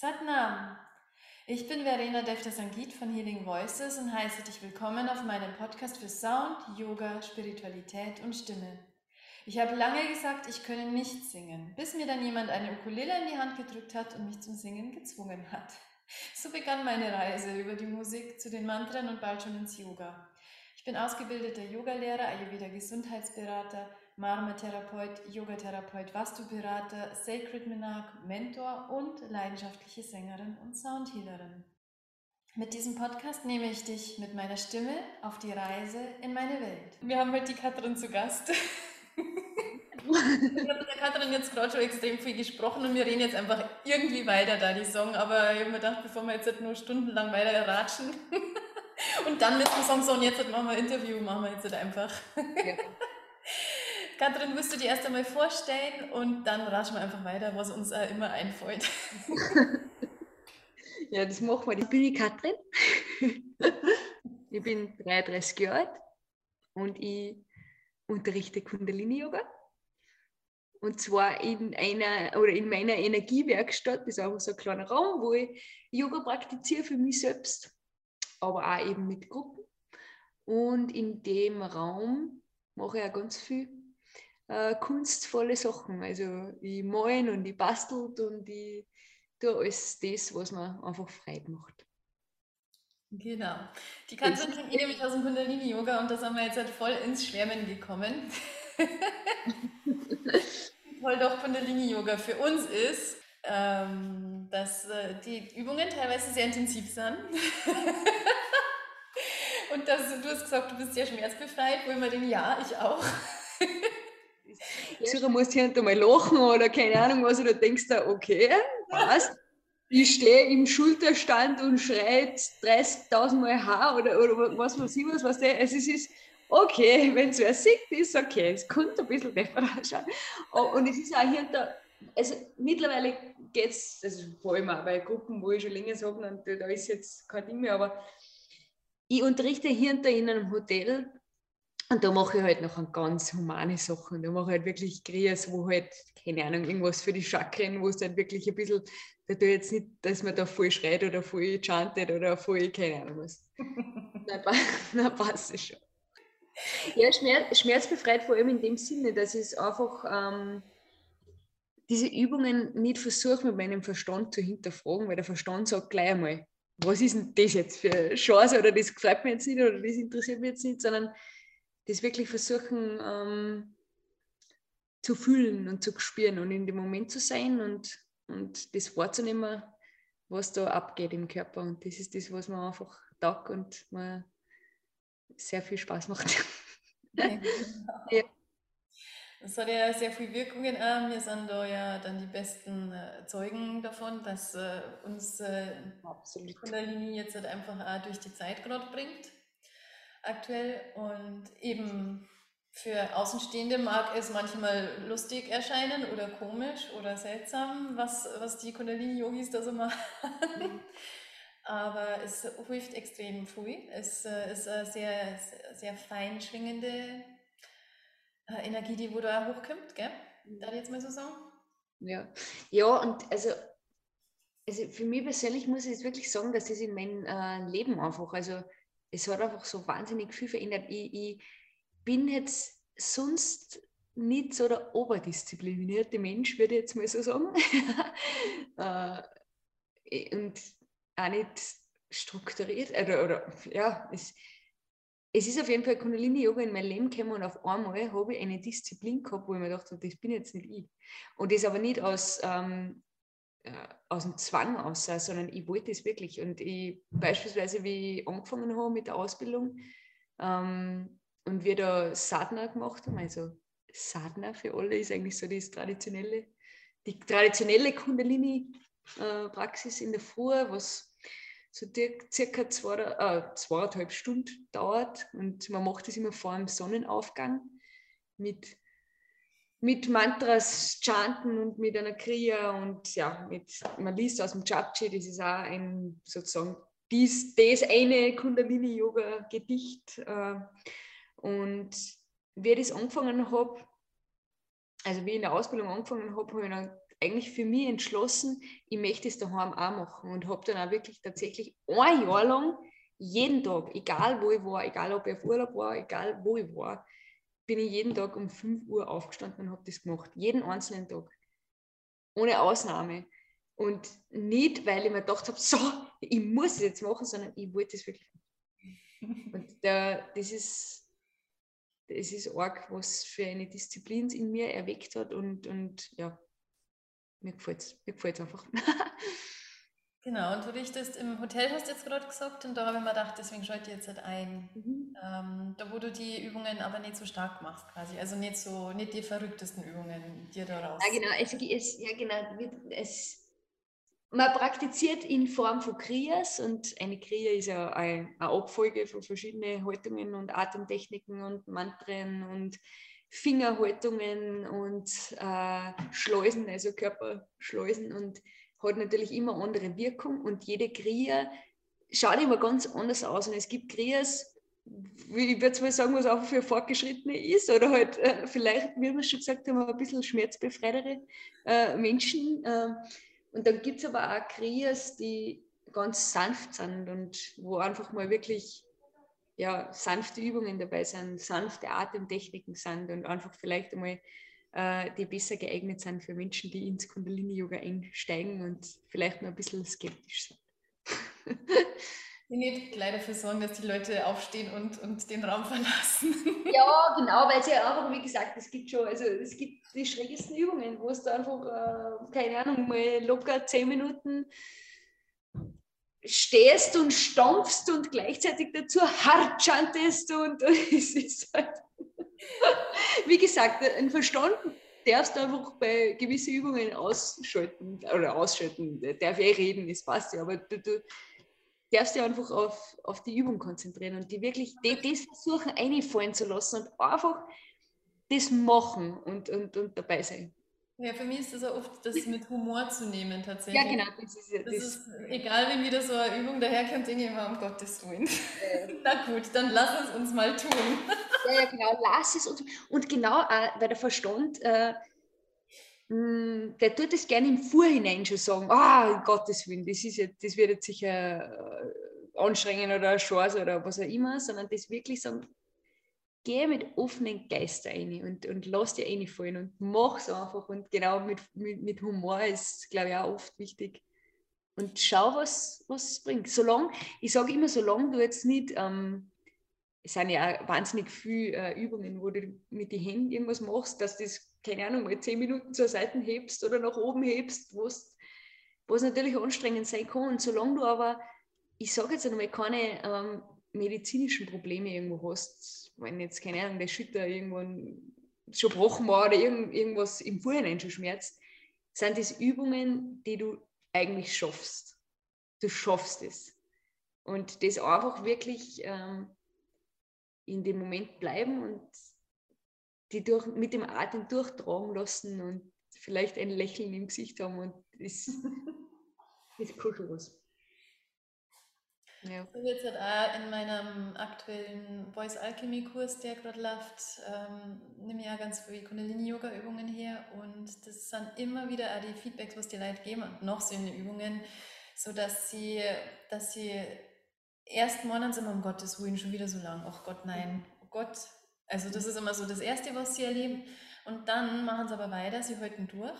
Satnam. Ich bin Verena Defter Sangit von Healing Voices und heiße dich willkommen auf meinem Podcast für Sound, Yoga, Spiritualität und Stimme. Ich habe lange gesagt, ich könne nicht singen, bis mir dann jemand eine Ukulele in die Hand gedrückt hat und mich zum Singen gezwungen hat. So begann meine Reise über die Musik zu den Mantren und bald schon ins Yoga. Ich bin ausgebildeter Yogalehrer, Ayurveda Gesundheitsberater, Marma-Therapeut, Yoga-Therapeut, Vastu-Berater, Sacred Menag, Mentor und leidenschaftliche Sängerin und Soundhealerin. Mit diesem Podcast nehme ich dich mit meiner Stimme auf die Reise in meine Welt. Wir haben heute die Katrin zu Gast. Ich habe mit der Katrin jetzt gerade schon extrem viel gesprochen und wir reden jetzt einfach irgendwie weiter da, die Song. Aber ich habe mir gedacht, bevor wir jetzt nur stundenlang weiter ratschen und dann müssen wir sagen, so und jetzt machen wir ein Interview, machen wir jetzt einfach. Ja. Katrin, wirst du dir erst einmal vorstellen und dann ratschen wir einfach weiter, was uns auch immer einfällt. Ja, das machen wir. Ich bin die Katrin. Ich bin 33 Jahre alt und ich unterrichte Kundalini-Yoga. Und zwar in einer oder in meiner Energiewerkstatt, das ist einfach so ein kleiner Raum, wo ich Yoga praktiziere für mich selbst, aber auch eben mit Gruppen. Und in dem Raum mache ich auch ganz viel äh, kunstvolle Sachen. Also ich malen und ich bastelt und ich tue alles das, was mir einfach Freude macht. Genau. Die Katrin kennt ihr nämlich aus dem Kundalini-Yoga und da sind wir jetzt halt voll ins Schwärmen gekommen. Voll doch Kundalini-Yoga für uns ist, ähm, dass äh, die Übungen teilweise sehr intensiv sind. Und dass, du hast gesagt, du bist sehr schmerzbefreit, wo ich mir denke, ja, ich auch. Sicher musst du hinter mal lachen oder keine Ahnung was, oder denkst du, okay, was? Ich stehe im Schulterstand und schreie 30.000 Mal H oder, oder was weiß ich was, was der, also es ist, okay, wenn es wer sieht, ist okay. Es könnte ein bisschen besser ausschauen. Oh, und es ist auch hier da, also mittlerweile geht es, also vor allem auch bei Gruppen, wo ich schon länger sage, und da ist jetzt kein Ding mehr, aber ich unterrichte hier und da in einem Hotel und da mache ich halt noch ganz humane Sachen. Da mache ich halt wirklich Krias, wo halt, keine Ahnung, irgendwas für die Chakren, wo es halt wirklich ein bisschen, da tue ich jetzt nicht, dass man da voll schreit oder voll chantet oder voll, keine Ahnung was. dann passt es schon. Ja, Schmerz, schmerzbefreit vor allem in dem Sinne, dass ich einfach ähm, diese Übungen nicht versuche mit meinem Verstand zu hinterfragen, weil der Verstand sagt gleich einmal, was ist denn das jetzt für eine Chance oder das gefällt mir jetzt nicht oder das interessiert mich jetzt nicht, sondern das wirklich versuchen ähm, zu fühlen und zu spüren und in dem Moment zu sein und, und das wahrzunehmen, was da abgeht im Körper. Und das ist das, was man einfach taugt und man sehr viel Spaß macht. ja. Das hat ja sehr viel Wirkungen. Ähm, wir sind da ja dann die besten äh, Zeugen davon, dass äh, uns äh, Absolut. Kundalini jetzt halt einfach auch durch die Zeit gerade bringt, aktuell. Und eben für Außenstehende mag es manchmal lustig erscheinen oder komisch oder seltsam, was, was die Kundalini-Yogis da so machen. Mhm aber es hilft extrem viel. Es äh, ist eine sehr, sehr fein schwingende äh, Energie, die wo da hochkommt, gell? Darf ich jetzt mal so sagen? Ja, ja und also, also für mich persönlich muss ich jetzt wirklich sagen, dass das in meinem äh, Leben einfach, also es hat einfach so wahnsinnig viel verändert. Ich, ich bin jetzt sonst nicht so der oberdisziplinierte Mensch, würde ich jetzt mal so sagen. äh, und auch nicht strukturiert. Oder, oder ja, es, es ist auf jeden Fall Kundalini-Yoga in mein Leben gekommen und auf einmal habe ich eine Disziplin gehabt, wo ich mir dachte, das bin jetzt nicht ich. Und das aber nicht aus, ähm, äh, aus dem Zwang aus, sondern ich wollte es wirklich. Und ich, beispielsweise, wie ich angefangen habe mit der Ausbildung ähm, und wir da Sadhana gemacht haben, also Sadhana für alle ist eigentlich so das traditionelle, die traditionelle Kundalini-Praxis äh, in der Früh, was so circa zwei, äh, zweieinhalb Stunden dauert und man macht das immer vor dem Sonnenaufgang mit, mit Mantras chanten und mit einer Kriya und ja, mit, man liest aus dem Japji, das ist auch ein sozusagen dies, das eine Kundalini-Yoga-Gedicht äh, und wie ich das angefangen habe, also wie ich in der Ausbildung angefangen habe, habe ich dann eigentlich für mich entschlossen, ich möchte es daheim auch machen und habe dann auch wirklich tatsächlich ein Jahr lang jeden Tag, egal wo ich war, egal ob ich auf Urlaub war, egal wo ich war, bin ich jeden Tag um 5 Uhr aufgestanden und habe das gemacht. Jeden einzelnen Tag. Ohne Ausnahme. Und nicht, weil ich mir gedacht habe, so, ich muss es jetzt machen, sondern ich wollte es wirklich machen. Und der, das ist das ist arg, was für eine Disziplin in mir erweckt hat und, und ja, mir gefällt es mir einfach. Genau, und du richtest im Hotel, hast du jetzt gerade gesagt, und da habe ich mir gedacht, deswegen schalte ich jetzt halt ein. Mhm. Ähm, da, wo du die Übungen aber nicht so stark machst, quasi. Also nicht so, nicht die verrücktesten Übungen dir daraus. Ja, genau, es, es, ja, genau. Es, man praktiziert in Form von Kriyas und eine Kriya ist ja eine, eine Abfolge von verschiedenen Haltungen und Atemtechniken und Mantren und Fingerhaltungen und äh, Schleusen, also Körperschleusen und hat natürlich immer andere Wirkung und jede Kriya schaut immer ganz anders aus und es gibt Kriyas, ich würde mal sagen, was auch für Fortgeschrittene ist oder halt äh, vielleicht, wie wir schon gesagt haben, ein bisschen schmerzbefreitere äh, Menschen. Äh, und dann gibt es aber auch Kriyas, die ganz sanft sind und wo einfach mal wirklich ja, sanfte Übungen dabei sind, sanfte Atemtechniken sind und einfach vielleicht einmal die besser geeignet sind für Menschen, die ins Kundalini-Yoga einsteigen und vielleicht noch ein bisschen skeptisch sind. Die nicht gleich dafür sorgen, dass die Leute aufstehen und, und den Raum verlassen. Ja, genau, weil es ja einfach, wie gesagt, es gibt schon, also es gibt die schrägesten Übungen, wo es da einfach, äh, keine Ahnung, mal locker zehn Minuten stehst und stampfst und gleichzeitig dazu hart chantest und es ist halt, wie gesagt, ein Verstand darfst du einfach bei gewissen Übungen ausschalten oder ausschalten, darf eh reden, das passt ja, aber du, du darfst dich einfach auf, auf die Übung konzentrieren und die wirklich die, das versuchen einfallen zu lassen und einfach das machen und, und, und dabei sein. Ja, für mich ist das auch oft, das mit Humor zu nehmen tatsächlich. Ja, genau. Das ist, das das ist egal, wenn wieder so eine Übung daherkommt, denke ich immer, um Gottes Willen. Ja. Na gut, dann lass es uns mal tun. Ja, ja genau, lass es uns. Und genau, äh, weil der Verstand, äh, mh, der tut es gerne im Vorhinein schon sagen, ah, oh, um Gottes Willen, das, ist jetzt, das wird jetzt sicher äh, anstrengend oder eine Chance oder was auch immer, sondern das wirklich sagen, geh mit offenen Geist rein und, und lass dir reinfallen und mach es einfach. Und genau mit, mit, mit Humor ist, glaube ich, auch oft wichtig. Und schau, was, was es bringt. Solange, ich sage immer, solange du jetzt nicht, ähm, es sind ja wahnsinnig viele äh, Übungen, wo du mit den Händen irgendwas machst, dass du das, keine Ahnung, mal zehn Minuten zur Seite hebst oder nach oben hebst, wo es natürlich anstrengend sein kann. Und solange du aber, ich sage jetzt einmal, keine ähm, medizinischen Probleme irgendwo hast, wenn jetzt, keine Ahnung, der Schütter irgendwann schon gebrochen war oder irgend, irgendwas im Vorhinein schon schmerzt, sind das Übungen, die du eigentlich schaffst. Du schaffst es. Und das einfach wirklich ähm, in dem Moment bleiben und die durch, mit dem Atem durchtragen lassen und vielleicht ein Lächeln im Gesicht haben und das, das kann schon was. Ja. So jetzt halt auch in meinem aktuellen Voice Alchemy Kurs, der gerade läuft, ähm, nehme ich auch ganz viele Kundalini-Yoga-Übungen her und das sind immer wieder auch die Feedbacks, was die Leute geben und noch so eine Übungen, so dass sie, dass sie erst meinen sie, um Gottes Willen schon wieder so lang, ach Gott, nein, oh Gott. Also das ist immer so das Erste, was sie erleben und dann machen sie aber weiter, sie halten durch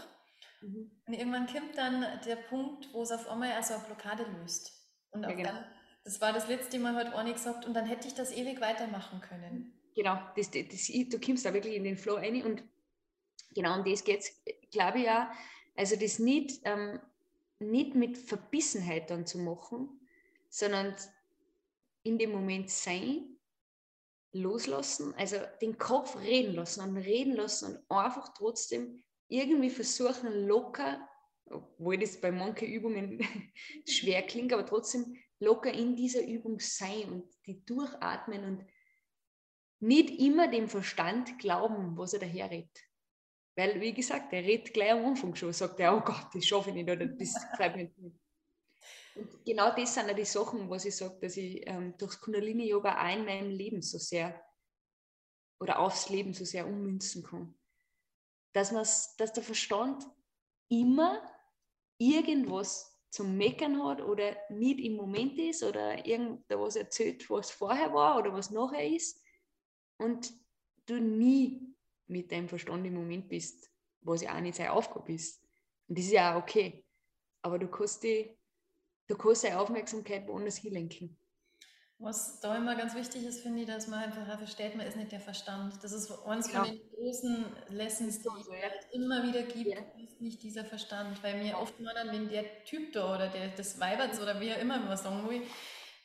mhm. und irgendwann kommt dann der Punkt, wo es auf einmal also eine Blockade löst. Und ja, genau. dann das war das letzte Mal heute auch gesagt und dann hätte ich das ewig weitermachen können. Genau, das, das, das, du kommst da wirklich in den Flow rein und genau um das geht es, glaube ich ja. Also das nicht, ähm, nicht mit Verbissenheit dann zu machen, sondern in dem Moment sein, loslassen, also den Kopf reden lassen und reden lassen und einfach trotzdem irgendwie versuchen, locker, obwohl das bei manchen Übungen schwer klingt, aber trotzdem locker in dieser Übung sein und die durchatmen und nicht immer dem Verstand glauben, was er daher redet. Weil, wie gesagt, er redet gleich am Anfang schon, sagt er, oh Gott, das schaffe ich nicht oder das mich nicht. Und genau das sind ja die Sachen, was ich sage, dass ich ähm, durchs Kundalini-Yoga auch in meinem Leben so sehr oder aufs Leben so sehr ummünzen kann. Dass, dass der Verstand immer irgendwas zum Meckern hat oder nicht im Moment ist oder irgendwas erzählt, was vorher war oder was nachher ist und du nie mit deinem Verstand im Moment bist, was ja auch nicht seine Aufgabe ist. Und das ist ja auch okay. Aber du kannst, die, du kannst deine Aufmerksamkeit woanders hinlenken. Was da immer ganz wichtig ist, finde ich, dass man einfach versteht, man ist nicht der Verstand. Das ist eines genau. von den großen Lessons, die es ja. immer wieder gibt, ja. ist nicht dieser Verstand. Weil mir oft meinen, wenn der Typ da oder der, des Weibers oder wie auch immer was sagen will,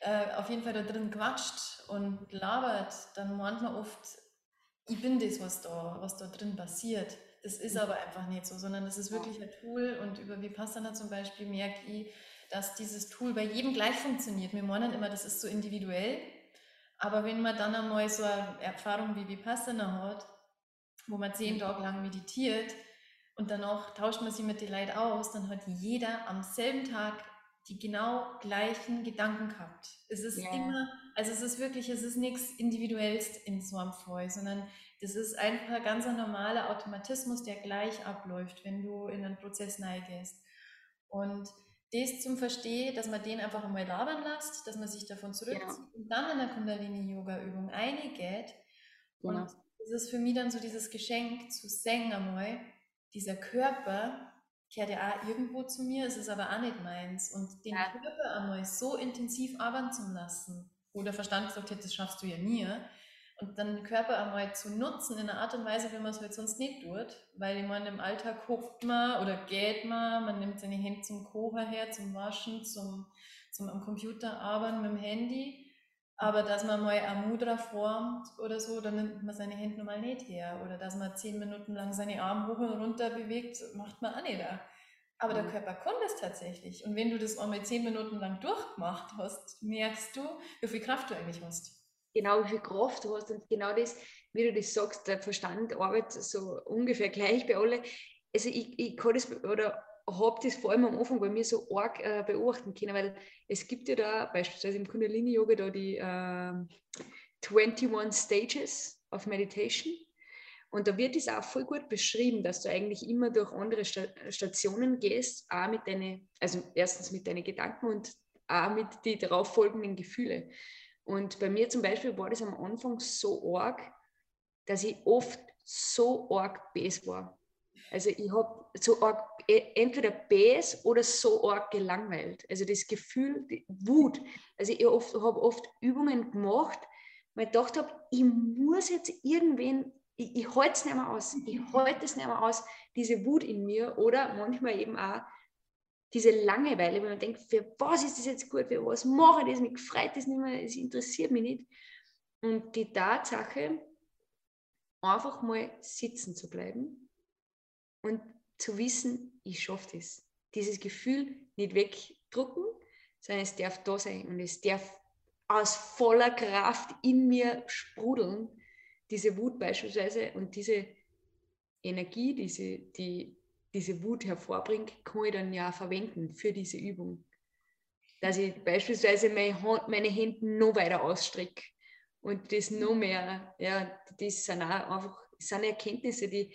äh, auf jeden Fall da drin quatscht und labert, dann meint man oft, ich bin das, was da, was da drin passiert. Das ist mhm. aber einfach nicht so, sondern das ist wirklich ein Tool und über Vipassana zum Beispiel merke ich, dass dieses Tool bei jedem gleich funktioniert. Wir meinen immer, das ist so individuell. Aber wenn man dann einmal so eine Erfahrung wie Vipassana hat, wo man zehn Tage lang meditiert und danach tauscht man sich mit den Leuten aus, dann hat jeder am selben Tag die genau gleichen Gedanken gehabt. Es ist yeah. immer, also es ist wirklich, es ist nichts Individuelles in so einem Fall, sondern das ist einfach ein ganz normaler Automatismus, der gleich abläuft, wenn du in einen Prozess neigest. Und das zum Verstehen, dass man den einfach einmal labern lässt, dass man sich davon zurückzieht genau. und dann in der Kundalini-Yoga-Übung eingeht. Genau. Und das ist für mich dann so dieses Geschenk zu singen einmal, dieser Körper kehrt ja auch irgendwo zu mir, es ist aber auch nicht meins. Und den ja. Körper einmal so intensiv arbeiten zu lassen, wo der Verstand gesagt hat, das schaffst du ja nie, und dann den Körper einmal zu nutzen in einer Art und Weise, wie man es halt sonst nicht tut. Weil ich meine, im Alltag hupft man oder geht man, man nimmt seine Hände zum Kocher her, zum Waschen, zum, zum am Computer arbeiten mit dem Handy. Aber dass man mal ein Mudra formt oder so, dann nimmt man seine Hände normal nicht her. Oder dass man zehn Minuten lang seine Arme hoch und runter bewegt, macht man auch nicht. Da. Aber der mhm. Körper kann das tatsächlich. Und wenn du das einmal zehn Minuten lang durchgemacht hast, merkst du, wie viel Kraft du eigentlich hast genau wie viel Kraft du hast und genau das, wie du das sagst, der Verstand arbeitet so ungefähr gleich bei allen. Also ich, ich kann das oder habe das vor allem am Anfang bei mir so arg äh, beobachten können, weil es gibt ja da beispielsweise im Kundalini-Yoga da die äh, 21 Stages of Meditation und da wird es auch voll gut beschrieben, dass du eigentlich immer durch andere Stationen gehst, auch mit deinen, also erstens mit deinen Gedanken und auch mit den darauffolgenden Gefühlen. Und bei mir zum Beispiel war das am Anfang so arg, dass ich oft so arg bes war. Also ich habe so arg e, entweder bes oder so arg gelangweilt. Also das Gefühl, Wut. Also ich habe oft Übungen gemacht, weil ich gedacht habe, ich muss jetzt irgendwen, ich, ich halte es nicht mehr aus. Ich halte es nicht mehr aus, diese Wut in mir. Oder manchmal eben auch diese Langeweile, wenn man denkt, für was ist das jetzt gut, für was mache ich das, mich freut das nicht mehr, es interessiert mich nicht. Und die Tatsache, einfach mal sitzen zu bleiben und zu wissen, ich schaffe das. Dieses Gefühl nicht wegdrucken, sondern es darf da sein und es darf aus voller Kraft in mir sprudeln, diese Wut beispielsweise und diese Energie, diese, die diese Wut hervorbringt, kann ich dann ja verwenden für diese Übung. Dass ich beispielsweise meine, Hand, meine Hände noch weiter ausstrecke und das noch mehr, ja, das sind auch einfach, das sind Erkenntnisse, die,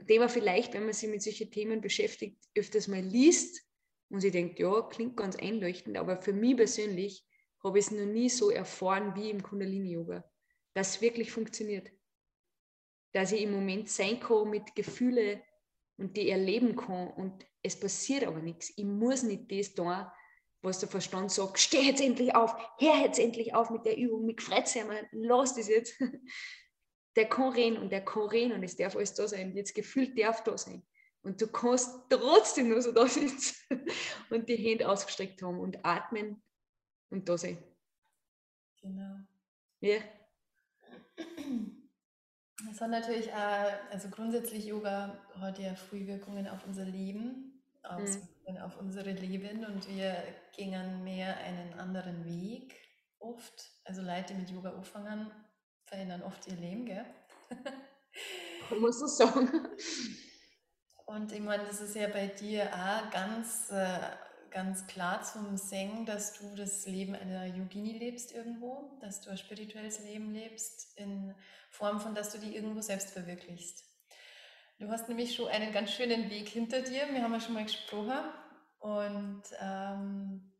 die man vielleicht, wenn man sich mit solchen Themen beschäftigt, öfters mal liest und sie denkt, ja, klingt ganz einleuchtend, aber für mich persönlich habe ich es noch nie so erfahren wie im Kundalini-Yoga, dass es wirklich funktioniert. Dass ich im Moment sein kann mit Gefühlen, und die erleben kann und es passiert aber nichts. Ich muss nicht das tun, was der Verstand sagt, steh jetzt endlich auf, hör jetzt endlich auf mit der Übung, mit Freizeit, lass das jetzt. Der kann reden und der kann reden und es darf alles da sein. Jetzt gefühlt darf da sein. Und du kannst trotzdem nur so da sitzen und die Hände ausgestreckt haben und atmen und da sein. Genau. Ja. Das hat natürlich auch, also grundsätzlich Yoga hat ja Frühwirkungen auf unser Leben, Auswirkungen mhm. auf unsere Leben und wir gingen mehr einen anderen Weg oft. Also Leute mit Yoga anfangen, verändern oft ihr Leben, gell? Muss es sagen. Und ich meine, das ist ja bei dir auch ganz, äh, ganz klar zum Singen, dass du das Leben einer Yogini lebst irgendwo, dass du ein spirituelles Leben lebst in Form von, dass du die irgendwo selbst verwirklichst. Du hast nämlich schon einen ganz schönen Weg hinter dir. Wir haben ja schon mal gesprochen. Und ähm,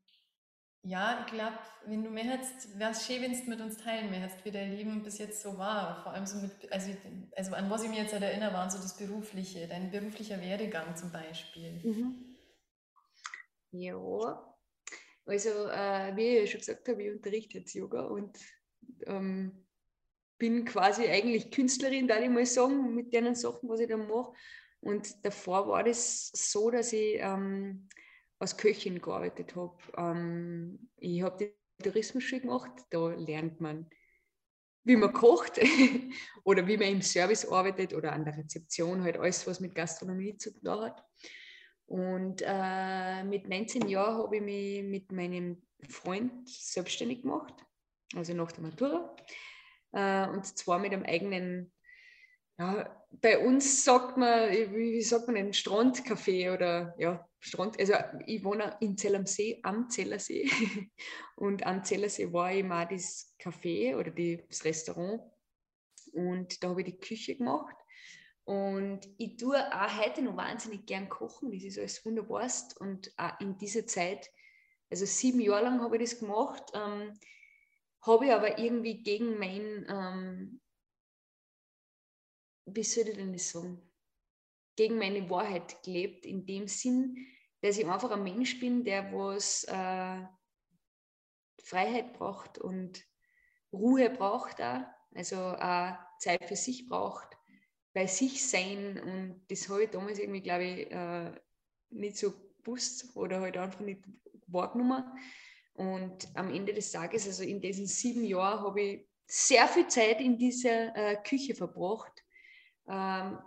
ja, ich glaube, wenn du mehr hättest, wäre es schön, wenn du mit uns teilen mehr hättest, wie dein Leben bis jetzt so war. Vor allem so mit, also, also an was ich mich jetzt halt erinnere, waren so das Berufliche, dein beruflicher Werdegang zum Beispiel. Mhm. Ja, also äh, wie ich schon gesagt habe, ich unterrichte jetzt Yoga und ähm, bin quasi eigentlich Künstlerin, da ich mal sagen, mit den Sachen, was ich da mache. Und davor war das so, dass ich ähm, als Köchin gearbeitet habe. Ähm, ich habe die Tourismusschule gemacht, da lernt man, wie man kocht oder wie man im Service arbeitet oder an der Rezeption, halt alles, was mit Gastronomie zu tun hat. Und äh, mit 19 Jahren habe ich mich mit meinem Freund selbstständig gemacht, also nach der Matura. Äh, und zwar mit einem eigenen, ja, bei uns sagt man, wie, wie sagt man, ein Strandcafé oder ja, Strand. Also ich wohne in Zell am See, am Zellersee. Und am Zellersee war eben auch das Café oder das Restaurant. Und da habe ich die Küche gemacht. Und ich tue auch heute noch wahnsinnig gern kochen, das ist alles wunderbarst. Und auch in dieser Zeit, also sieben Jahre lang habe ich das gemacht, ähm, habe ich aber irgendwie gegen mein, ähm, wie soll ich denn das sagen, gegen meine Wahrheit gelebt, in dem Sinn, dass ich einfach ein Mensch bin, der was äh, Freiheit braucht und Ruhe braucht auch, also auch Zeit für sich braucht bei sich sein und das habe ich damals irgendwie, glaube ich, äh, nicht so gewusst oder halt einfach nicht wahrgenommen. Und am Ende des Tages, also in diesen sieben Jahren, habe ich sehr viel Zeit in dieser äh, Küche verbracht. Ähm,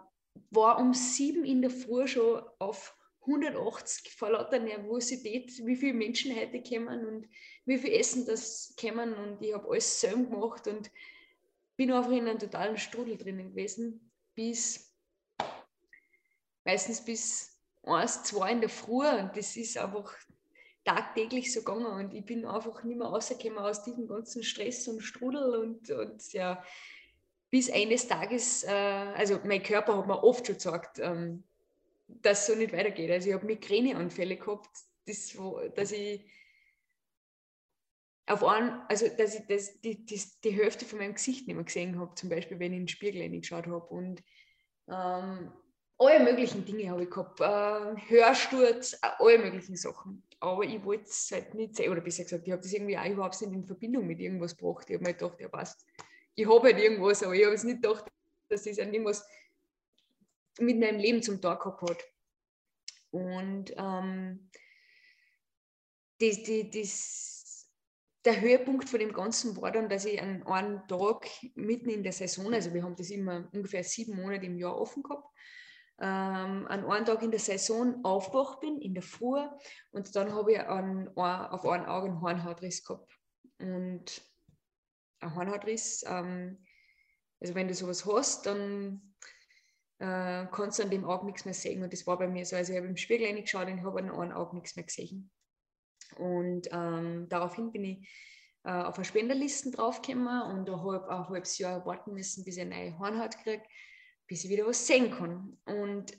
war um sieben in der Früh schon auf 180 vor lauter Nervosität, wie viele Menschen heute kommen und wie viel Essen das kommen. Und ich habe alles selber gemacht und bin einfach in einem totalen Strudel drinnen gewesen bis meistens bis eins, zwei in der Früh. Und das ist einfach tagtäglich so gegangen. Und ich bin einfach nicht mehr rausgekommen aus diesem ganzen Stress und Strudel. Und, und ja, bis eines Tages, äh, also mein Körper hat mir oft schon gesagt, ähm, dass es so nicht weitergeht. Also ich habe Migräneanfälle gehabt, das, dass ich auf einen, also dass ich das, die, die, die Hälfte von meinem Gesicht nicht mehr gesehen habe, zum Beispiel, wenn ich in den Spiegel reingeschaut habe. Und ähm, alle möglichen Dinge habe ich gehabt. Äh, Hörsturz, äh, alle möglichen Sachen. Aber ich wollte es halt nicht sehen, oder besser gesagt, ich habe das irgendwie auch überhaupt nicht in Verbindung mit irgendwas gebracht. Ich habe mir gedacht, ja passt, ich habe halt irgendwas, aber ich habe es nicht gedacht, dass das an irgendwas mit meinem Leben zum Tag gehabt hat. Und ähm, das, das, das der Höhepunkt von dem Ganzen war dann, dass ich an einem Tag mitten in der Saison, also wir haben das immer ungefähr sieben Monate im Jahr offen gehabt, ähm, an einem Tag in der Saison aufgewacht bin, in der Früh, und dann habe ich an, auf einem Auge einen Hornhautriss gehabt. Und ein Hornhautriss, ähm, also wenn du sowas hast, dann äh, kannst du an dem Auge nichts mehr sehen. Und das war bei mir so. Also ich habe im Spiegel reingeschaut und habe an einem Auge nichts mehr gesehen. Und ähm, daraufhin bin ich äh, auf eine Spenderlisten draufgekommen und habe ich ein halbes Jahr warten müssen, bis ich eine neue Hornhaut kriege, bis ich wieder was sehen kann. Und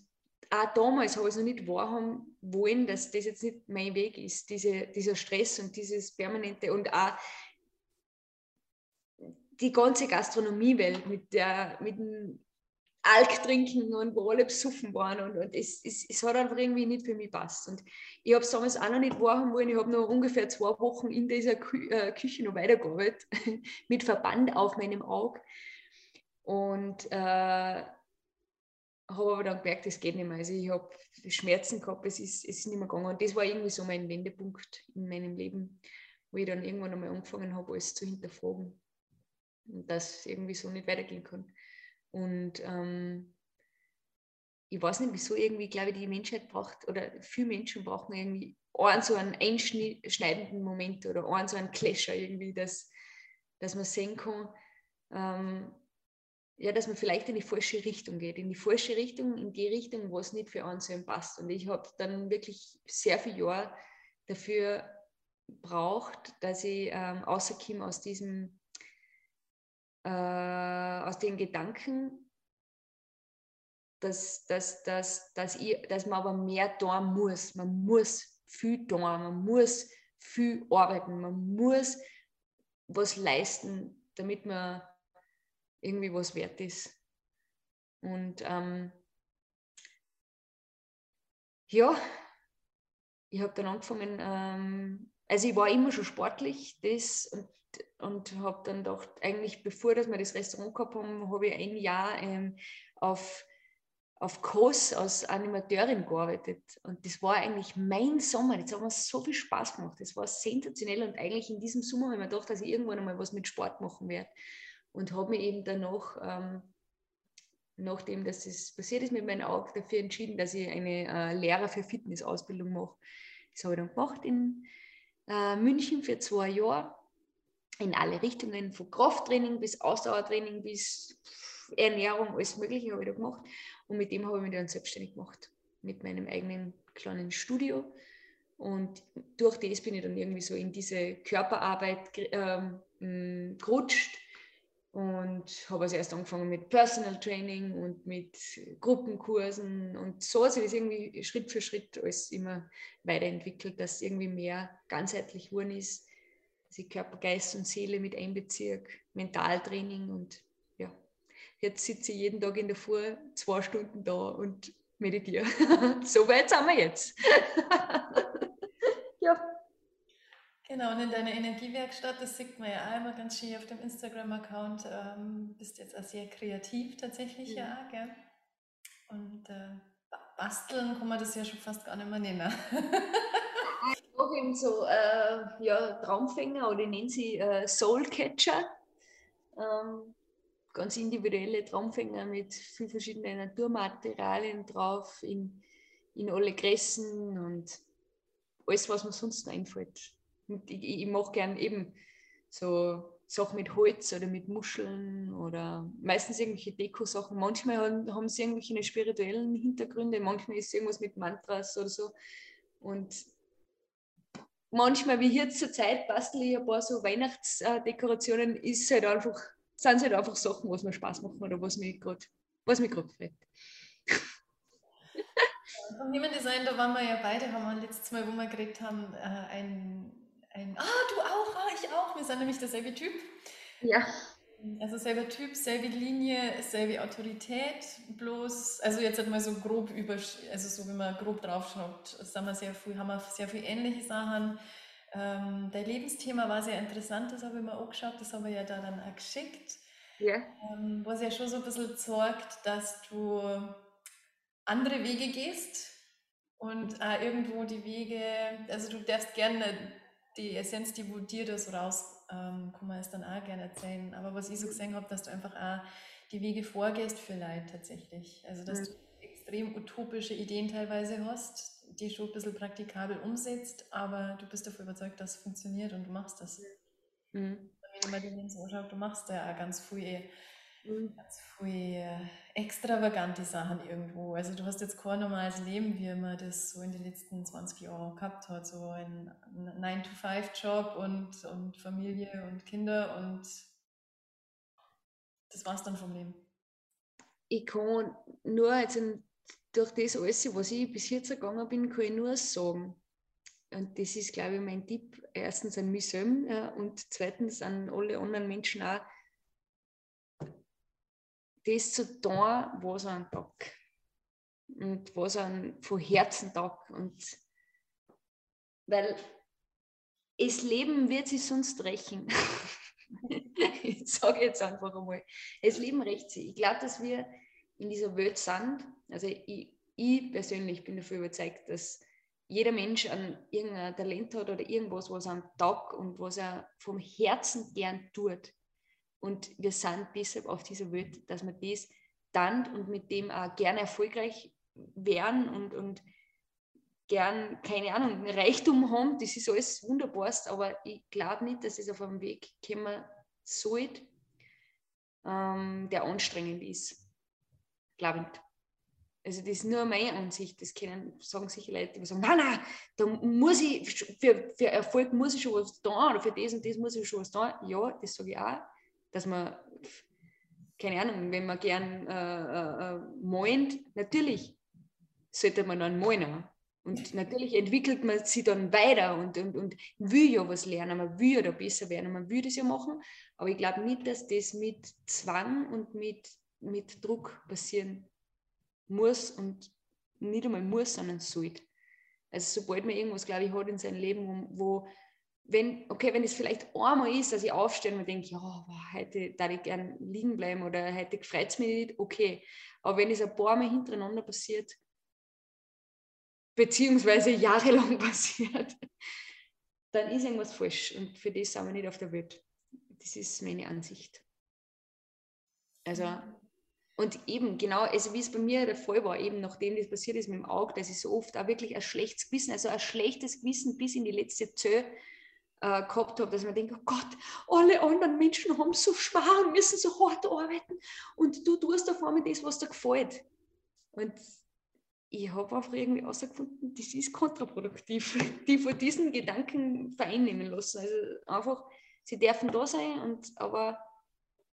auch damals habe ich es noch nicht wahrhaben wollen, dass das jetzt nicht mein Weg ist, diese, dieser Stress und dieses permanente und auch die ganze Gastronomiewelt mit, der, mit dem Alk trinken und wo alle besoffen waren. Und, und es, es, es, hat einfach irgendwie nicht für mich passt. Und ich habe es damals auch noch nicht wahrhaben wollen. Ich habe noch ungefähr zwei Wochen in dieser Kü äh, Küche noch weitergearbeitet, mit Verband auf meinem Auge. Und äh, habe aber dann gemerkt, es geht nicht mehr. Also ich habe Schmerzen gehabt, es ist, es ist nicht mehr gegangen. Und das war irgendwie so mein Wendepunkt in meinem Leben, wo ich dann irgendwann einmal angefangen habe, alles zu hinterfragen. Und dass irgendwie so nicht weitergehen kann. Und ähm, ich weiß nicht, wieso irgendwie, glaube ich, die Menschheit braucht oder viele Menschen brauchen irgendwie einen so einen einschneidenden Moment oder einen so einen Clasher irgendwie, dass, dass man sehen kann, ähm, ja, dass man vielleicht in die falsche Richtung geht, in die falsche Richtung, in die Richtung, wo es nicht für einen so passt. Und ich habe dann wirklich sehr viele Jahre dafür braucht, dass ich ähm, außerkomme aus diesem äh, aus den Gedanken, dass, dass, dass, dass, ich, dass man aber mehr tun muss. Man muss viel tun, man muss viel arbeiten, man muss was leisten, damit man irgendwie was wert ist. Und ähm, ja, ich habe dann angefangen, ähm, also ich war immer schon sportlich das und, und habe dann gedacht, eigentlich bevor dass wir das Restaurant gehabt haben, habe ich ein Jahr ähm, auf, auf Kurs als Animateurin gearbeitet. Und das war eigentlich mein Sommer. Das hat mir so viel Spaß gemacht. Das war sensationell und eigentlich in diesem Sommer habe ich mir gedacht, dass ich irgendwann einmal was mit Sport machen werde. Und habe mich eben danach ähm, nachdem das passiert ist mit meinem Auge, dafür entschieden, dass ich eine äh, Lehrer für Fitnessausbildung mache. Das habe ich dann gemacht in äh, München für zwei Jahre, in alle Richtungen, von Krafttraining bis Ausdauertraining bis Ernährung, alles Mögliche habe ich da gemacht. Und mit dem habe ich mich dann selbstständig gemacht, mit meinem eigenen kleinen Studio. Und durch das bin ich dann irgendwie so in diese Körperarbeit ähm, gerutscht und habe also erst angefangen mit Personal Training und mit Gruppenkursen und so hat sich das irgendwie Schritt für Schritt alles immer weiterentwickelt, dass irgendwie mehr ganzheitlich geworden ist, ich Körper, Geist und Seele mit einbeziehe, Mentaltraining und ja, jetzt sitze ich jeden Tag in der Früh zwei Stunden da und meditiere. so weit sind wir jetzt. Genau, und in deiner Energiewerkstatt, das sieht man ja auch immer ganz schön auf dem Instagram-Account, ähm, bist jetzt auch sehr kreativ tatsächlich ja, ja gell? Und äh, basteln kann man das ja schon fast gar nicht mehr nennen. mache eben so äh, ja, Traumfänger oder ich nenne sie äh, Soulcatcher. Ähm, ganz individuelle Traumfänger mit vielen verschiedenen Naturmaterialien drauf, in, in alle Gressen und alles, was mir sonst einfällt ich, ich mache gern eben so Sachen mit Holz oder mit Muscheln oder meistens irgendwelche Deko-Sachen. Manchmal haben, haben sie irgendwelche spirituellen Hintergründe, manchmal ist irgendwas mit Mantras oder so. Und manchmal, wie jetzt zur Zeit, bastel ich ein paar so Weihnachtsdekorationen, ist halt einfach, sind es halt einfach Sachen, was mir Spaß machen oder was mich gerade was mich gerade freut. Vom Human Design, da waren wir ja beide, haben wir letztes Mal, wo wir geredet haben, äh, ein ein, ah, du auch, ah, ich auch. Wir sind nämlich derselbe Typ. Ja. Also selber Typ, selbe Linie, selbe Autorität, bloß, also jetzt hat man so grob über, also so wie man grob draufschreibt, sagen wir sehr viel, haben wir sehr viele ähnliche Sachen. Ähm, dein Lebensthema war sehr interessant, das habe ich mir auch geschaut, das habe ich ja da dann auch geschickt. Ja. Ähm, es ja schon so ein bisschen sorgt, dass du andere Wege gehst und auch irgendwo die Wege, also du darfst gerne die Essenz, die wo dir das raus, ähm, kann man es dann auch gerne erzählen. Aber was ich so gesehen habe, dass du einfach auch die Wege vorgehst für Leid tatsächlich. Also dass mhm. du extrem utopische Ideen teilweise hast, die schon ein bisschen praktikabel umsetzt, aber du bist davon überzeugt, dass es funktioniert und du machst das. Mhm. Wenn man dir so anschaut, du machst ja auch ganz viel Mhm. Ganz viele extravagante Sachen irgendwo. Also du hast jetzt kein normales Leben, wie man das so in den letzten 20 Jahren gehabt hat. So ein 9-to-5-Job und, und Familie und Kinder und das war's dann vom Leben. Ich kann nur jetzt durch das alles, was ich bis jetzt gegangen bin, kann ich nur sagen. Und das ist, glaube ich, mein Tipp. Erstens an mich selbst und zweitens an alle anderen Menschen auch das zu tun, was einen Tag und was einen von Herzen tag und weil das Leben wird sich sonst rächen. ich sage jetzt einfach einmal, das Leben rächt sich. Ich glaube, dass wir in dieser Welt sind, also ich, ich persönlich bin dafür überzeugt, dass jeder Mensch an irgendein Talent hat oder irgendwas, was er Tag und was er vom Herzen gern tut. Und wir sind deshalb auf dieser Welt, dass wir das dann und mit dem auch gerne erfolgreich werden und, und gern, keine Ahnung, Reichtum haben. Das ist alles wunderbarst, aber ich glaube nicht, dass es auf einem Weg kommen sollte, ähm, der anstrengend ist. Glaube ich nicht. Also das ist nur meine Ansicht. Das können sagen sicher Leute, die sagen, nein, nein, da muss ich, für, für Erfolg muss ich schon was tun oder für das und das muss ich schon was tun. Ja, das sage ich auch dass man keine Ahnung, wenn man gern äh, äh, meint, natürlich sollte man dann meinen. Und natürlich entwickelt man sich dann weiter und, und, und will ja was lernen, man will ja da besser werden, man will das ja machen. Aber ich glaube nicht, dass das mit Zwang und mit, mit Druck passieren muss und nicht einmal muss, sondern sollte. Also sobald man irgendwas, glaube ich, hat in seinem Leben, wo, wenn, okay, wenn es vielleicht einmal ist, dass ich aufstehe und denke, ja, wow, heute darf ich gern liegen bleiben oder heute freut es mich nicht, okay. Aber wenn es ein paar Mal hintereinander passiert, beziehungsweise jahrelang passiert, dann ist irgendwas falsch und für das sind wir nicht auf der Welt. Das ist meine Ansicht. Also, und eben genau, also wie es bei mir der Fall war, eben nachdem das passiert ist mit dem Auge, dass ich so oft auch wirklich ein schlechtes Gewissen, also ein schlechtes Gewissen bis in die letzte Zölle äh, gehabt habe, dass man denkt, oh Gott, alle anderen Menschen haben so schwer und müssen so hart arbeiten und du tust auf einmal das, was dir gefällt. Und ich habe einfach irgendwie herausgefunden, das ist kontraproduktiv, die von diesen Gedanken vereinnehmen lassen. Also einfach, sie dürfen da sein, und aber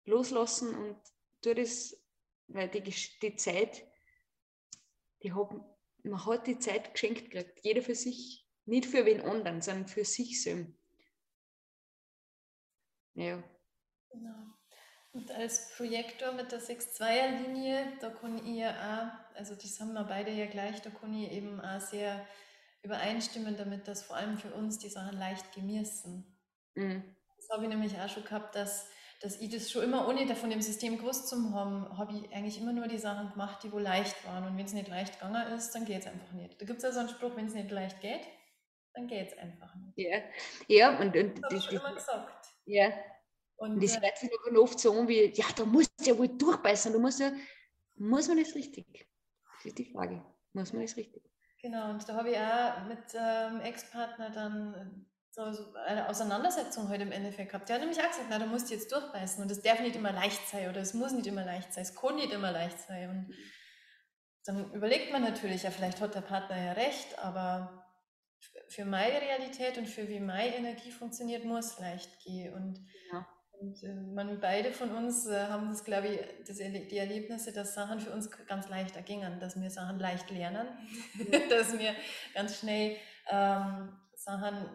loslassen und tu das, weil die, die Zeit, die hat, man hat die Zeit geschenkt gekriegt, jeder für sich, nicht für wen anderen, sondern für sich selbst. Ja. Genau. Und als Projektor mit der 6-2er-Linie, da kann ich auch, also das haben wir beide ja gleich, da kann ich eben auch sehr übereinstimmen damit, dass vor allem für uns die Sachen leicht gemirsten. Mhm. Das habe ich nämlich auch schon gehabt, dass, dass ich das schon immer, ohne davon dem System gewusst zu haben, habe ich eigentlich immer nur die Sachen gemacht, die wohl leicht waren. Und wenn es nicht leicht gegangen ist, dann geht es einfach nicht. Da gibt es ja so einen Spruch, wenn es nicht leicht geht, dann geht es einfach nicht. Ja, ja und, und das habe ich schon immer gesagt. Ja, und, und das äh, hört sich dann oft so an wie, ja, da musst du ja wohl durchbeißen, du musst ja, muss man das richtig? Das ist die Frage, muss man das richtig? Genau, und da habe ich auch mit ähm, Ex-Partner dann so, so, eine Auseinandersetzung heute im Endeffekt gehabt. Der hat nämlich auch gesagt, na, du musst jetzt durchbeißen und es darf nicht immer leicht sein oder es muss nicht immer leicht sein, es kann nicht immer leicht sein. Und dann überlegt man natürlich, ja, vielleicht hat der Partner ja recht, aber für meine Realität und für wie meine Energie funktioniert, muss leicht gehen. Und ja. Und äh, man, beide von uns äh, haben das, glaube ich, das, die Erlebnisse, dass Sachen für uns ganz leicht ergingen, dass wir Sachen leicht lernen, dass wir ganz schnell ähm, Sachen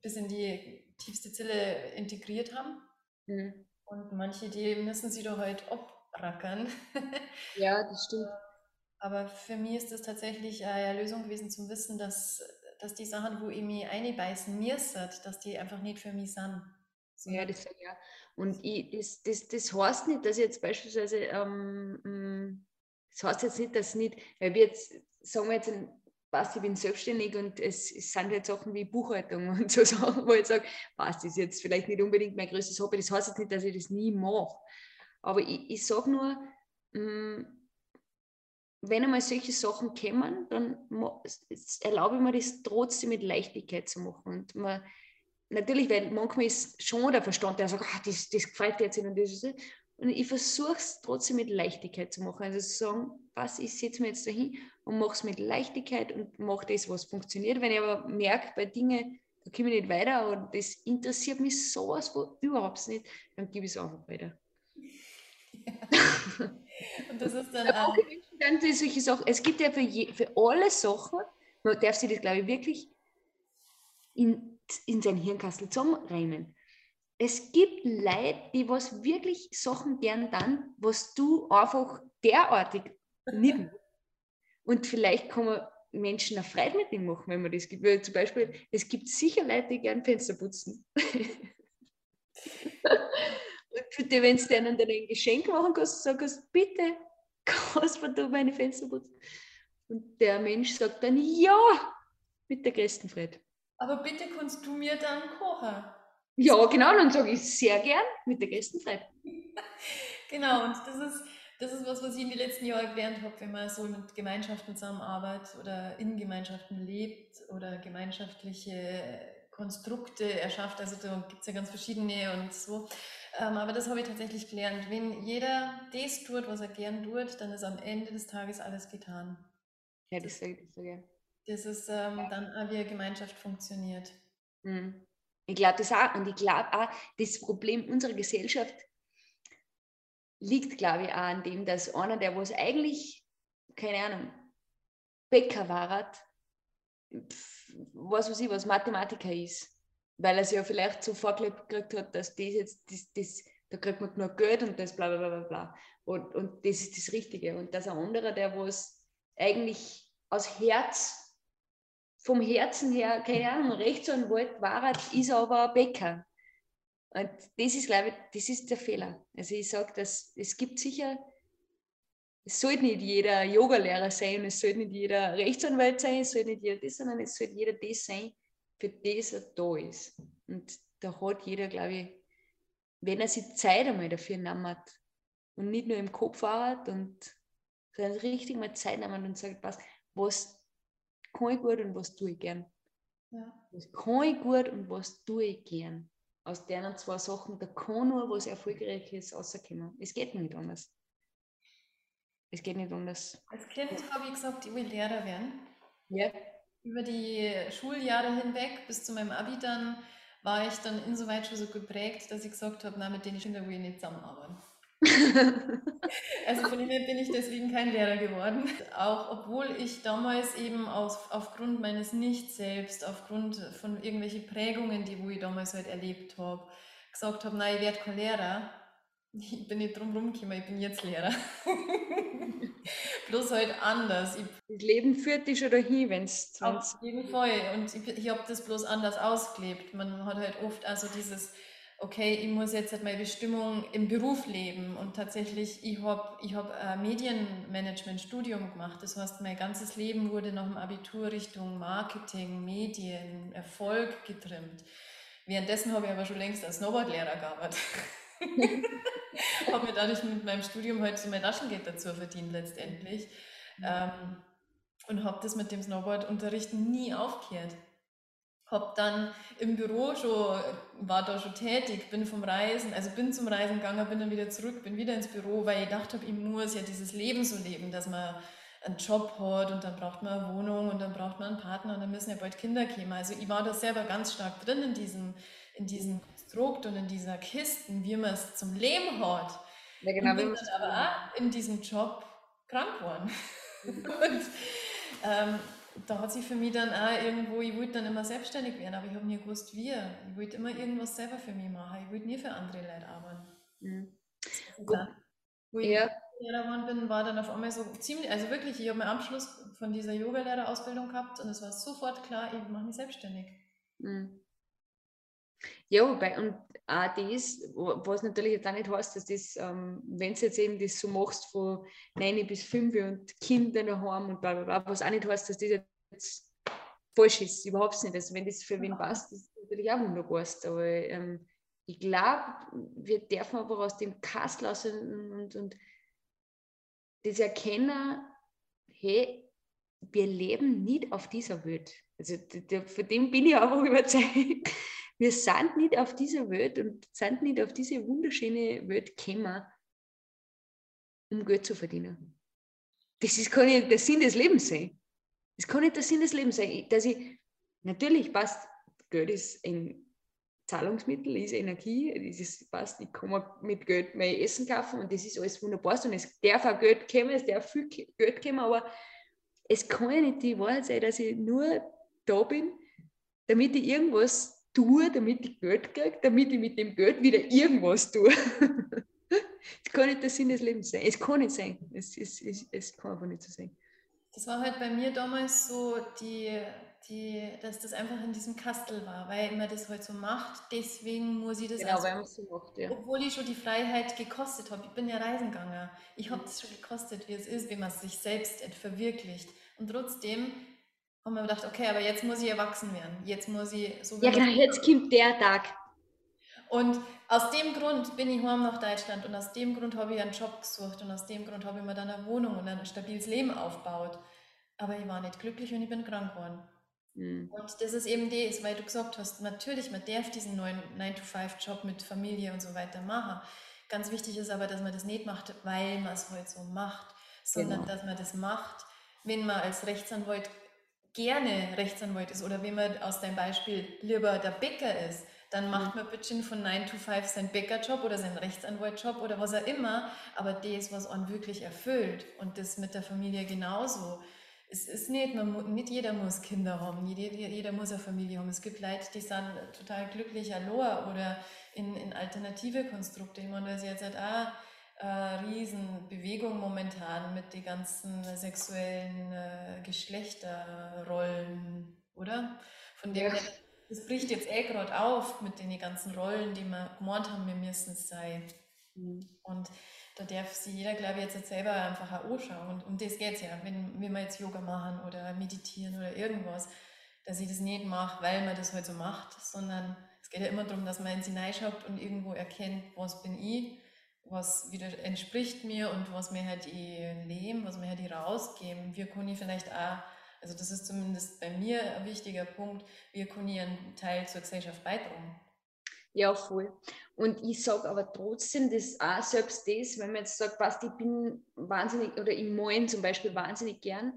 bis in die tiefste Zelle integriert haben. Mhm. Und manche, die müssen sie doch heute halt abrackern. ja, das stimmt. Aber für mich ist das tatsächlich eine Lösung gewesen zum Wissen, dass, dass die Sachen, wo ich mich einbeißen mir dass die einfach nicht für mich sind. Ja, das ja. Und ich, das, das, das heißt nicht, dass ich jetzt beispielsweise, ähm, mm, das heißt jetzt nicht, dass nicht, weil wir jetzt, sagen wir jetzt, passt, ich bin selbstständig und es, es sind halt Sachen wie Buchhaltung und so Sachen, wo ich sage, passt, das ist jetzt vielleicht nicht unbedingt mein größtes Hobby, das heißt jetzt nicht, dass ich das nie mache. Aber ich, ich sage nur, mh, mm, wenn einmal solche Sachen kommen, dann erlaube ich mir das trotzdem mit Leichtigkeit zu machen. Und man, natürlich, weil manchmal ist schon der Verstand, der sagt, ah, das, das gefällt jetzt nicht und das ist Und ich versuche es trotzdem mit Leichtigkeit zu machen. Also zu sagen, was, ich setze mir jetzt dahin und mache es mit Leichtigkeit und mache das, was funktioniert. Wenn ich aber merke, bei Dingen, da komme ich nicht weiter und das interessiert mich sowas von überhaupt nicht, dann gebe ich es einfach weiter. Ja. Und das ist dann auch. Dann solche Sachen. Es gibt ja für, je, für alle Sachen, man darf sich das, glaube ich, wirklich in in sein Hirnkastel zusammenreimen. Es gibt Leute, die was wirklich Sachen gern dann, was du einfach derartig nicht Und vielleicht kann man Menschen eine Freude mit dem machen, wenn man das gibt. Weil zum Beispiel, es gibt sicher Leute, die gern Fenster putzen. Und bitte, wenn du denen dann ein Geschenk machen kannst, sagst bitte, kannst du meine Fenster putzen? Und der Mensch sagt dann, ja, mit der größten Freude. Aber bitte kannst du mir dann kochen. Ja, genau, dann sage ich sehr gern mit der größten Freude. genau, und das ist, das ist was, was ich in den letzten Jahren gelernt habe, wenn man so mit Gemeinschaften zusammenarbeitet oder in Gemeinschaften lebt oder gemeinschaftliche Konstrukte erschafft. Also da gibt es ja ganz verschiedene und so. Ähm, aber das habe ich tatsächlich gelernt. Wenn jeder das tut, was er gern tut, dann ist am Ende des Tages alles getan. Ja, das so gern dass es ähm, dann auch wie eine Gemeinschaft funktioniert. Mhm. Ich glaube das auch. Und ich glaube auch, das Problem unserer Gesellschaft liegt, glaube ich, auch an dem, dass einer, der was eigentlich, keine Ahnung, Bäcker war, was weiß ich, was Mathematiker ist, weil er sich ja vielleicht so vorgelebt gekriegt hat, dass das jetzt, das, das, da kriegt man genug Geld und das bla bla bla bla. Und, und das ist das Richtige. Und dass ein anderer, der was eigentlich aus Herz, vom Herzen her, keine Ahnung, Rechtsanwalt war, ist aber ein Bäcker. Und das ist, glaube ich, das ist der Fehler. Also ich sage, dass es gibt sicher, es sollte nicht jeder Yogalehrer sein, es sollte nicht jeder Rechtsanwalt sein, es sollte nicht jeder das, sondern es sollte jeder das sein, für das er da ist. Und da hat jeder, glaube ich, wenn er sich Zeit einmal dafür nimmt und nicht nur im Kopf hat und sondern richtig mal Zeit nehmen und sagt, was, was kann ich gut und was tue ich gern. Ja. Was kann ich gut und was tue ich gern aus deren zwei Sachen, da kann nur was Erfolgreiches rauskommen. Es geht nicht anders. Es geht nicht anders. Als Kind habe ich gesagt, ich will Lehrer werden. Ja. Über die Schuljahre hinweg bis zu meinem Abi dann war ich dann insoweit schon so geprägt, dass ich gesagt habe, na, mit denen Kindern will ich nicht zusammenarbeiten. also von dem her bin ich deswegen kein Lehrer geworden. Auch obwohl ich damals eben aus, aufgrund meines Nicht-Selbst, aufgrund von irgendwelchen Prägungen, die wo ich damals halt erlebt habe, gesagt habe, nein, ich werde kein Lehrer. Ich bin nicht drum rumgekommen, ich bin jetzt Lehrer. Bloß halt anders. Ich, das Leben führt dich schon dahin, wenn es... Auf jeden Fall. Und ich, ich habe das bloß anders ausgelebt. Man hat halt oft also dieses okay, ich muss jetzt halt meine Bestimmung im Beruf leben und tatsächlich, ich habe ich hab ein Medienmanagement-Studium gemacht. Das heißt, mein ganzes Leben wurde nach dem Abitur Richtung Marketing, Medien, Erfolg getrimmt. Währenddessen habe ich aber schon längst als Snowboardlehrer gearbeitet. habe mir dadurch mit meinem Studium halt so mein Taschengeld dazu verdient letztendlich. Mhm. Ähm, und habe das mit dem Snowboard-Unterrichten nie aufgehört habe dann im Büro schon, war da schon tätig, bin vom Reisen, also bin zum Reisen gegangen, bin dann wieder zurück, bin wieder ins Büro, weil ich gedacht habe, ich muss ja dieses Leben so leben, dass man einen Job hat und dann braucht man eine Wohnung und dann braucht man einen Partner und dann müssen ja bald Kinder kommen. Also ich war da selber ganz stark drin in diesem, in diesem Konstrukt und in dieser Kisten, wie man es zum Leben hat. Ja, genau, und bin dann aber auch in diesem Job krank geworden. und ähm, da hat sich für mich dann auch irgendwo, ich wollte dann immer selbstständig werden, aber ich habe nie gewusst, wie. Ich wollte immer irgendwas selber für mich machen. Ich wollte nie für andere Leute arbeiten. Mhm. Da, wo ich ja. Lehrer geworden bin, war dann auf einmal so ziemlich, also wirklich, ich habe meinen Abschluss von dieser Yoga-Lehrerausbildung gehabt und es war sofort klar, ich mache mich selbstständig. Mhm. Ja, wobei, und auch das, was natürlich jetzt auch nicht heißt, dass das, ähm, wenn du jetzt eben das so machst von 9 bis 5 und Kinder daheim und bla bla bla, was auch nicht heißt, dass das jetzt falsch ist, überhaupt nicht. Also wenn das für wen passt, das ist natürlich auch wunderbar. Aber ähm, ich glaube, wir dürfen aber aus dem Kast lassen und, und das erkennen, hey, wir leben nicht auf dieser Welt. Also von dem bin ich einfach überzeugt wir sind nicht auf dieser Welt und sind nicht auf diese wunderschöne Welt gekommen, um Geld zu verdienen. Das ist, kann nicht der Sinn des Lebens sein. Das kann nicht der Sinn des Lebens sein. Dass ich, natürlich passt, Geld ist ein Zahlungsmittel, ist Energie, das ist, passt, ich kann mit Geld mein Essen kaufen und das ist alles wunderbar und es darf auch Geld kommen, es darf viel Geld kommen, aber es kann ja nicht die Wahrheit sein, dass ich nur da bin, damit ich irgendwas tue, damit ich Geld kriege, damit ich mit dem Geld wieder irgendwas tue. Es kann nicht der Sinn des Lebens sein. Es kann nicht sein. Es, es, es, es kann einfach nicht so sein. Das war halt bei mir damals so, die, die, dass das einfach in diesem Kastel war, weil man das halt so macht. Deswegen muss ich das Genau, also, weil man es so macht, ja. Obwohl ich schon die Freiheit gekostet habe. Ich bin ja Reisen gegangen. Ich habe das schon gekostet, wie es ist, wie man sich selbst verwirklicht. Und trotzdem haben wir gedacht, okay, aber jetzt muss ich erwachsen werden. Jetzt muss ich so. Ja, genau, jetzt kommt der Tag. Und aus dem Grund bin ich heim nach Deutschland und aus dem Grund habe ich einen Job gesucht und aus dem Grund habe ich mir dann eine Wohnung und ein stabiles Leben aufgebaut. Aber ich war nicht glücklich und ich bin krank geworden. Mhm. Und das ist eben das, weil du gesagt hast, natürlich, man darf diesen neuen 9-to-5-Job mit Familie und so weiter machen. Ganz wichtig ist aber, dass man das nicht macht, weil man es heute so macht, sondern genau. dass man das macht, wenn man als Rechtsanwalt gerne Rechtsanwalt ist oder wenn man aus deinem Beispiel lieber der Bäcker ist, dann macht man bitte von 9 to 5 seinen Bäckerjob oder seinen Rechtsanwaltjob oder was auch immer, aber das, was einen wirklich erfüllt und das mit der Familie genauso. Es ist nicht, man, nicht jeder muss Kinder haben, jeder, jeder muss eine Familie haben. Es gibt Leute, die sind total glücklich allein oder in, in alternative Konstrukte. Ich meine, da ist jetzt halt auch eine Riesenbewegung momentan mit den ganzen sexuellen äh, Geschlechterrollen, oder? Von dem ja. das bricht jetzt eh gerade auf mit den ganzen Rollen, die wir gemeint haben, wir müssen es sein. Mhm. Und da darf sich jeder, glaube ich, jetzt selber einfach auch anschauen. Und um das geht es ja, wenn, wenn wir jetzt Yoga machen oder meditieren oder irgendwas, dass ich das nicht mache, weil man das halt so macht, sondern es geht ja immer darum, dass man in sich hineinschaut und irgendwo erkennt, was bin ich, was wieder entspricht mir und was mir halt ich leben, was mir halt ich rausgeben. Wir können vielleicht auch, also das ist zumindest bei mir ein wichtiger Punkt, wir können einen Teil zur Gesellschaft beitragen. Ja, voll. Und ich sage aber trotzdem, dass auch selbst das, wenn man jetzt sagt, passt, ich bin wahnsinnig, oder ich malen zum Beispiel wahnsinnig gern,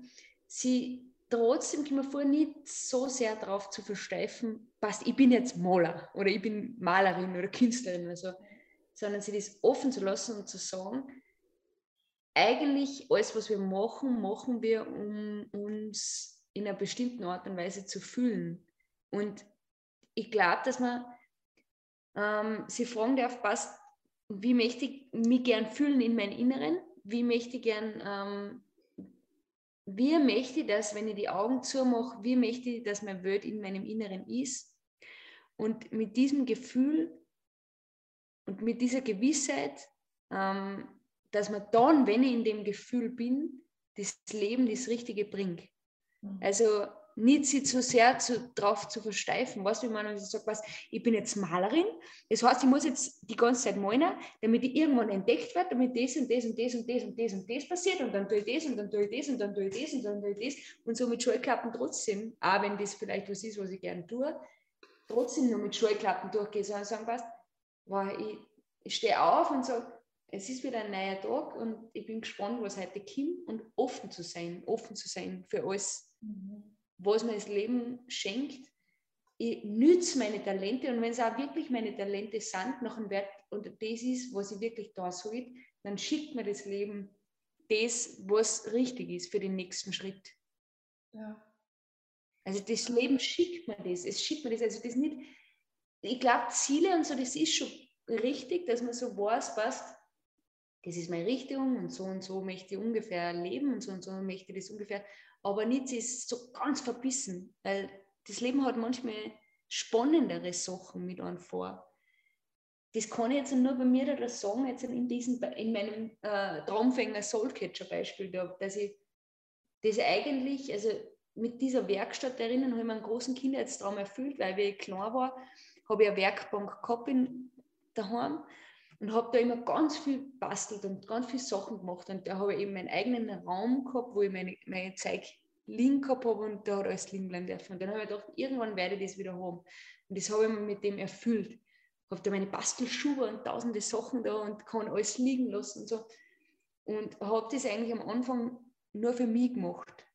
sie trotzdem kann man vorher nicht so sehr darauf zu versteifen, passt, ich bin jetzt Maler oder ich bin Malerin oder Künstlerin oder so, sondern sie das offen zu lassen und zu sagen, eigentlich alles, was wir machen, machen wir, um uns in einer bestimmten Art und Weise zu fühlen. Und ich glaube, dass man ähm, sie fragen darf, passt, wie möchte ich mich gern fühlen in meinem Inneren? Wie möchte ich gern, ähm, wie möchte ich das, wenn ich die Augen zumache, wie möchte ich, dass mein Welt in meinem Inneren ist? Und mit diesem Gefühl und mit dieser Gewissheit, ähm, dass man dann, wenn ich in dem Gefühl bin, das Leben das Richtige bringt. Mhm. Also nicht sich zu sehr zu, drauf zu versteifen. Was wie man sagt, was, ich bin jetzt Malerin, das heißt, ich muss jetzt die ganze Zeit malen, damit ich irgendwann entdeckt werde, damit das und das und das und das und das und das passiert und dann tue ich das und dann tue ich das und dann tue ich das und dann tue ich das und so mit Scheuklappen trotzdem, auch wenn das vielleicht was ist, was ich gerne tue, trotzdem nur mit Scheuklappen durchgehe, sondern sagen, was, wow, ich, ich stehe auf und sage, es ist wieder ein neuer Tag und ich bin gespannt, was heute kommt und offen zu sein, offen zu sein für alles. Mhm was mir das Leben schenkt. Ich nütze meine Talente und wenn es auch wirklich meine Talente sind, noch ein Wert und das ist, was ich wirklich da soll, dann schickt mir das Leben das, was richtig ist für den nächsten Schritt. Ja. Also das Leben schickt mir das, es schickt mir das, also das nicht, ich glaube Ziele und so, das ist schon richtig, dass man so weiß, passt, das ist meine Richtung und so und so möchte ich ungefähr leben und so und so möchte ich das ungefähr aber nichts ist so ganz verbissen, weil das Leben hat manchmal spannendere Sachen mit einem vor. Das kann ich jetzt nur bei mir da sagen, jetzt in, diesem, in meinem äh, Traumfänger Soulcatcher Beispiel, da, dass ich das eigentlich, also mit dieser Werkstatt erinnern, habe ich meinen großen Kindheitstraum erfüllt, weil ich klein war, habe ich eine Werkbank gehabt in, daheim und habe da immer ganz viel bastelt und ganz viele Sachen gemacht. Und da habe ich eben meinen eigenen Raum gehabt, wo ich meine, meine Zeug liegen gehabt habe und da hat alles liegen bleiben dürfen. Und dann habe ich gedacht, irgendwann werde ich das wieder haben. Und das habe ich mir mit dem erfüllt. Habe da meine Bastelschuhe und tausende Sachen da und kann alles liegen lassen und so. Und habe das eigentlich am Anfang nur für mich gemacht.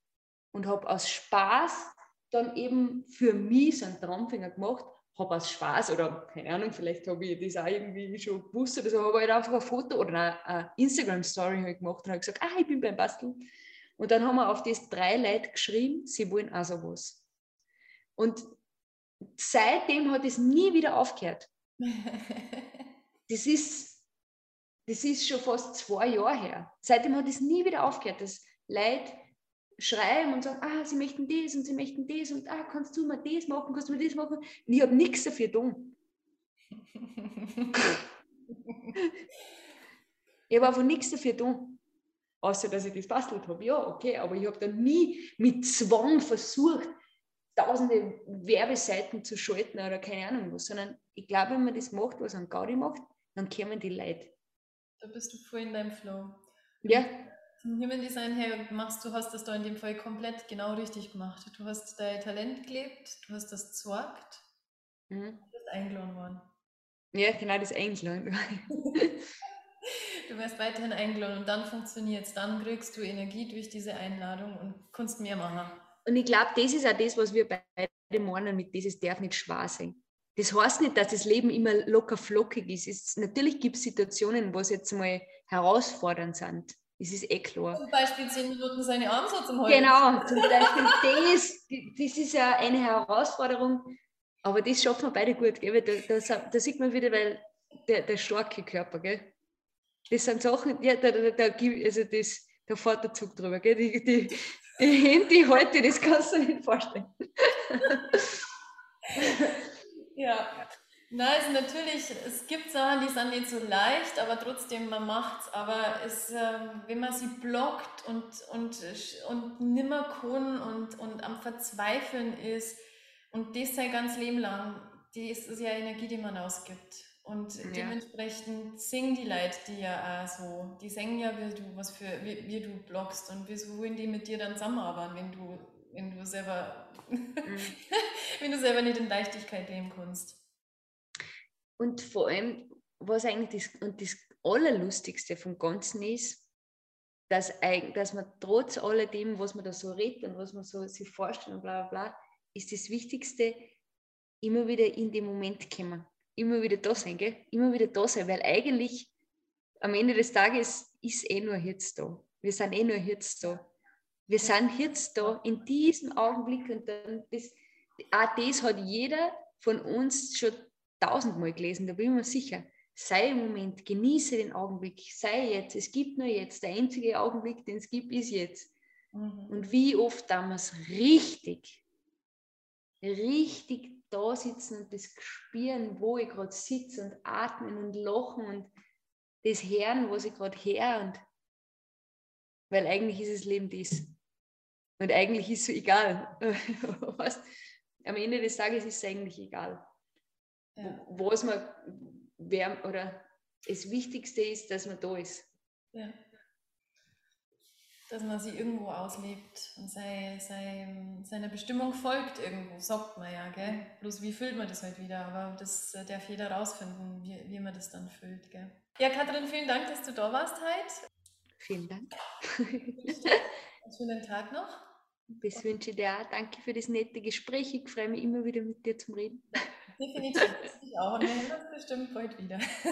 Und habe aus Spaß dann eben für mich so einen Traumfänger gemacht habe aus Spaß oder keine Ahnung, vielleicht habe ich das auch irgendwie schon gewusst oder so, habe halt einfach ein Foto oder eine, Instagram-Story halt gemacht und habe gesagt, ah, ich bin beim Basteln. Und dann haben wir auf das drei Leute geschrieben, sie wollen auch sowas. Und seitdem hat es nie wieder aufgehört. Das ist, das ist schon fast zwei Jahre her. Seitdem hat es nie wieder aufgehört, dass Leute schreiben und sagen, ah, sie möchten das und sie möchten das und ah, kannst du mal das machen, kannst du mal das machen. Und ich habe nichts dafür tun. ich habe einfach nichts dafür tun. Außer, dass ich das bastelt habe. Ja, okay, aber ich habe dann nie mit Zwang versucht, tausende Werbeseiten zu schalten oder keine Ahnung was, sondern ich glaube, wenn man das macht, was ein Gaudi macht, dann kommen die Leute. Da bist du voll in deinem Flow. Ja, vom Human Design her machst du hast das da in dem Fall komplett genau richtig gemacht. Du hast dein Talent gelebt, du hast das gesorgt, mhm. du bist eingeladen worden. Ja, genau, das eingeladen. du wirst weiterhin eingeladen und dann funktioniert es. Dann kriegst du Energie durch diese Einladung und kannst mehr machen. Und ich glaube, das ist auch das, was wir beide meinen mit dieses darf nicht schwer sein. das heißt nicht, dass das Leben immer locker flockig ist. Es, natürlich gibt es Situationen, wo es jetzt mal herausfordernd sind. Das ist eh klar. Zum Beispiel zehn Minuten seine Arme so zum Heulen. Genau, zum Beispiel das, das ist ja eine Herausforderung, aber das schaffen wir beide gut. Gell? Da, da, da, sieht man wieder, weil der, der starke Körper, gell? das sind Sachen, ja, da, da, da, also das, da fährt der Zug drüber. Gell? Die, die, die Hände, halte, das kannst du dir nicht vorstellen. ja. Nein, also natürlich, es gibt Sachen, die sind nicht so leicht, aber trotzdem, man macht es. Aber es, ähm, wenn man sie blockt und, und, und nimmer kann und, und am Verzweifeln ist und das sein ganzes Leben lang, die ist, ist ja Energie, die man ausgibt. Und ja. dementsprechend singen die Leute die ja auch so. Die singen ja, wie du, was für, wie, wie du bloggst und wieso wollen die mit dir dann zusammenarbeiten, wenn du, wenn du selber, mhm. wenn du selber nicht in Leichtigkeit leben kannst. Und vor allem, was eigentlich das, und das Allerlustigste vom Ganzen ist, dass, dass man trotz alledem, was man da so redet und was man so sich vorstellt und bla bla bla, ist das Wichtigste, immer wieder in den Moment kommen. Immer wieder da sein, gell? Immer wieder da sein, weil eigentlich am Ende des Tages ist eh nur jetzt da. Wir sind eh nur jetzt da. Wir sind jetzt da in diesem Augenblick und dann das, auch das hat jeder von uns schon tausendmal gelesen, da bin ich mir sicher. Sei im Moment, genieße den Augenblick, sei jetzt. Es gibt nur jetzt. Der einzige Augenblick, den es gibt, ist jetzt. Mhm. Und wie oft damals richtig, richtig da sitzen und das spüren, wo ich gerade sitze und atmen und lachen und das hören, was ich gerade höre. Und weil eigentlich ist das Leben das. Und eigentlich ist es so egal. Am Ende des Tages ist es eigentlich egal ja. was man, wer, oder das Wichtigste ist, dass man da ist. Ja. Dass man sie irgendwo auslebt und sei, sei, seiner Bestimmung folgt irgendwo, sagt man ja, gell? Bloß wie füllt man das halt wieder? Aber das darf jeder rausfinden, wie, wie man das dann füllt, gell? Ja, Katrin, vielen Dank, dass du da warst heute. Vielen Dank. Einen schönen Tag noch. Das wünsche ich dir auch. Danke für das nette Gespräch. Ich freue mich immer wieder mit dir zum Reden. Definitiv. Ich auch. Und uns bestimmt bald wieder.